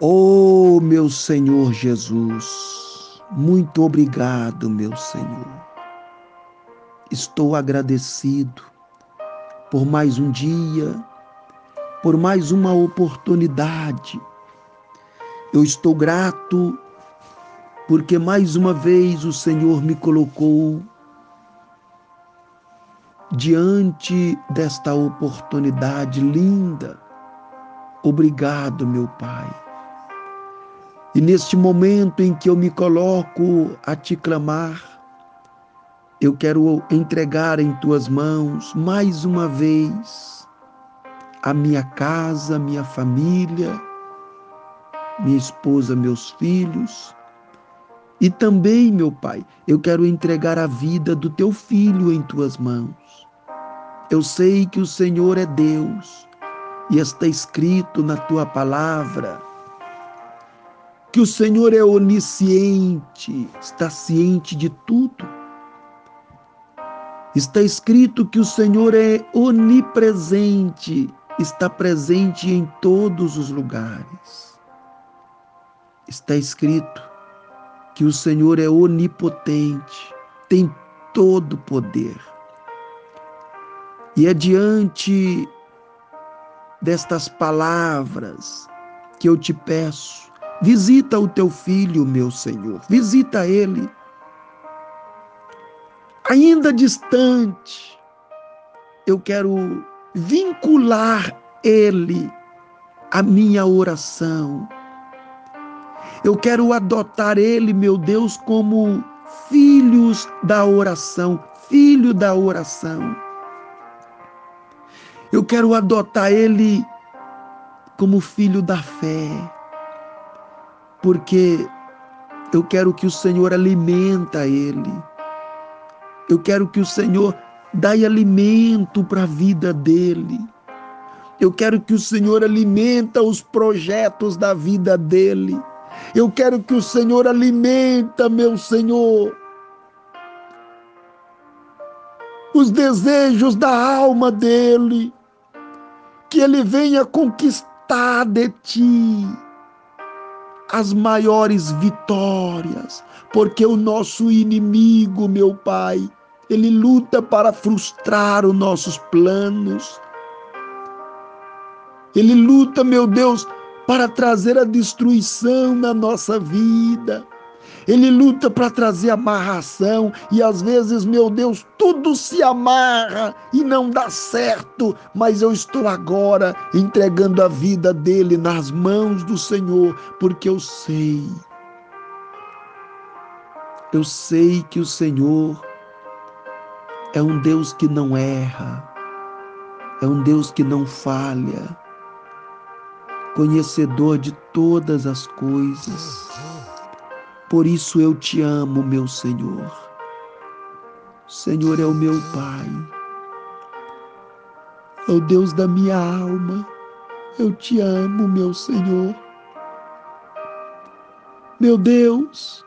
Oh, meu Senhor Jesus, muito obrigado, meu Senhor. Estou agradecido por mais um dia, por mais uma oportunidade. Eu estou grato porque mais uma vez o Senhor me colocou diante desta oportunidade linda. Obrigado, meu Pai. E neste momento em que eu me coloco a te clamar, eu quero entregar em tuas mãos mais uma vez a minha casa, minha família, minha esposa, meus filhos. E também, meu Pai, eu quero entregar a vida do teu filho em tuas mãos. Eu sei que o Senhor é Deus e está escrito na tua palavra que o Senhor é onisciente, está ciente de tudo. Está escrito que o Senhor é onipresente, está presente em todos os lugares. Está escrito que o Senhor é onipotente, tem todo poder. E é diante destas palavras que eu te peço Visita o teu filho, meu Senhor, visita ele. Ainda distante, eu quero vincular ele à minha oração. Eu quero adotar ele, meu Deus, como filhos da oração, filho da oração. Eu quero adotar ele como filho da fé porque eu quero que o Senhor alimenta ele. Eu quero que o Senhor dê alimento para a vida dele. Eu quero que o Senhor alimenta os projetos da vida dele. Eu quero que o Senhor alimenta, meu Senhor, os desejos da alma dele. Que ele venha conquistar de ti as maiores vitórias, porque o nosso inimigo, meu Pai, ele luta para frustrar os nossos planos. Ele luta, meu Deus, para trazer a destruição na nossa vida. Ele luta para trazer amarração e às vezes, meu Deus, tudo se amarra e não dá certo, mas eu estou agora entregando a vida dele nas mãos do Senhor, porque eu sei. Eu sei que o Senhor é um Deus que não erra, é um Deus que não falha, conhecedor de todas as coisas. Por isso eu te amo, meu Senhor. O Senhor é o meu Pai. É o Deus da minha alma. Eu te amo, meu Senhor. Meu Deus,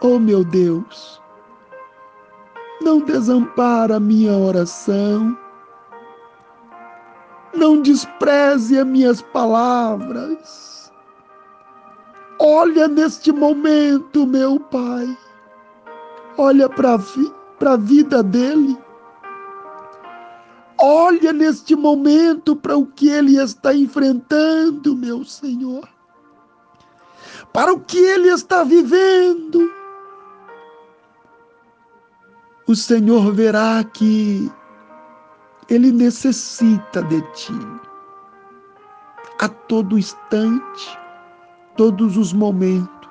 oh meu Deus, não desampara a minha oração, não despreze as minhas palavras Olha neste momento, meu Pai. Olha para a vida dele. Olha neste momento para o que ele está enfrentando, meu Senhor. Para o que ele está vivendo. O Senhor verá que ele necessita de ti a todo instante todos os momentos.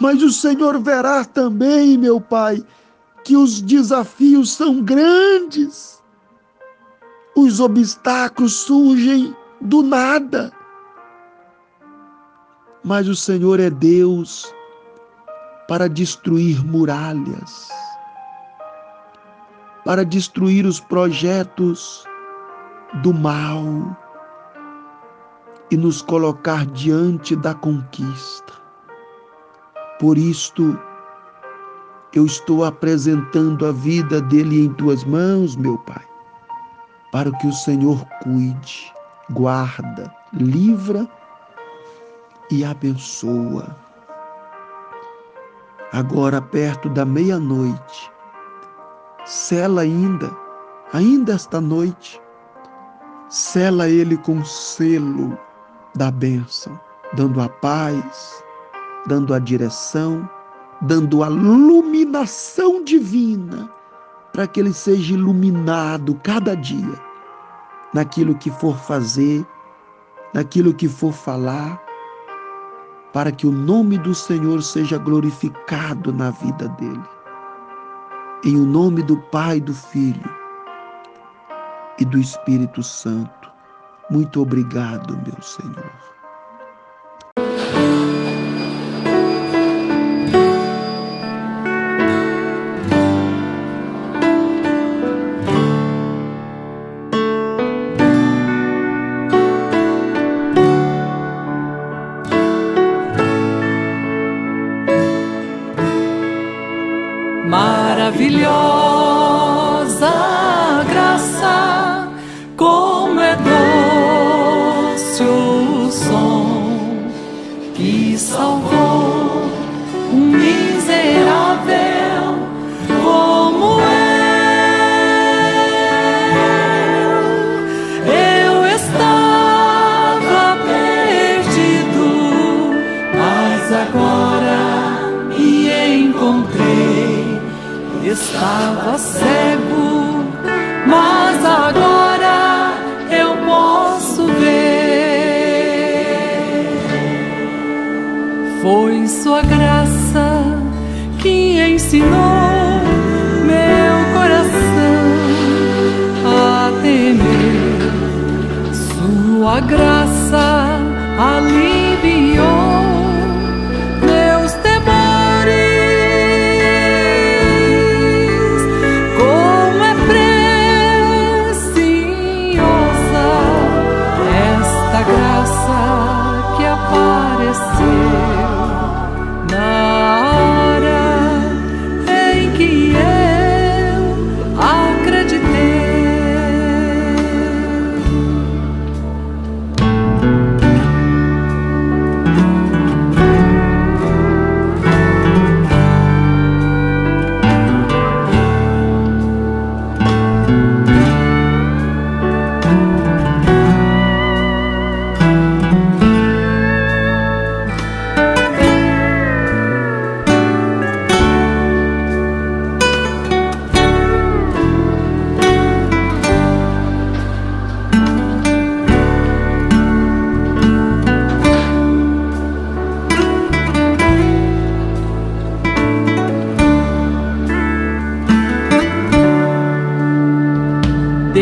Mas o Senhor verá também, meu Pai, que os desafios são grandes. Os obstáculos surgem do nada. Mas o Senhor é Deus para destruir muralhas, para destruir os projetos do mal e nos colocar diante da conquista. Por isto, eu estou apresentando a vida dele em tuas mãos, meu Pai, para que o Senhor cuide, guarda, livra e abençoa. Agora, perto da meia-noite, sela ainda, ainda esta noite, sela ele com selo da bênção, dando a paz, dando a direção, dando a iluminação divina, para que ele seja iluminado cada dia naquilo que for fazer, naquilo que for falar, para que o nome do Senhor seja glorificado na vida dele. Em o nome do Pai, do Filho e do Espírito Santo. Muito obrigado, meu Senhor. Encontrei estava cego, mas agora eu posso ver. Foi Sua graça que ensinou meu coração a temer. Sua graça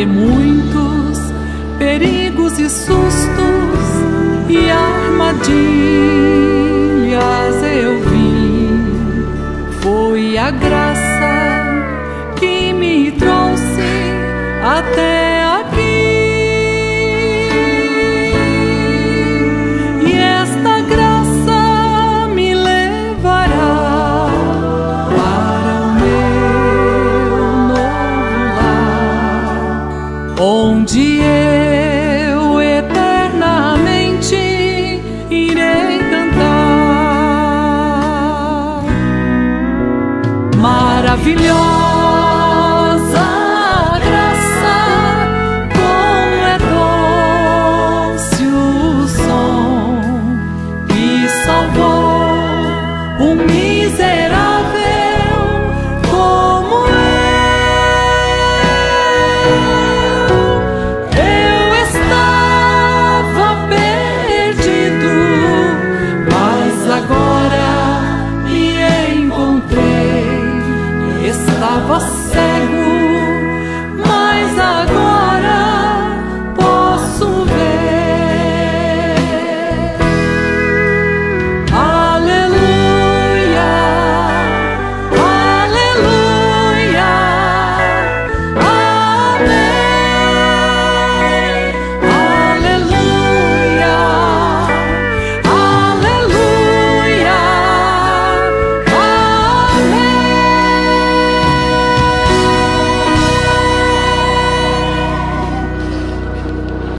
muitos perigos e sustos e armadilhas eu vim. Foi a graça um miserável como eu. Eu estava perdido, mas agora me encontrei. Estava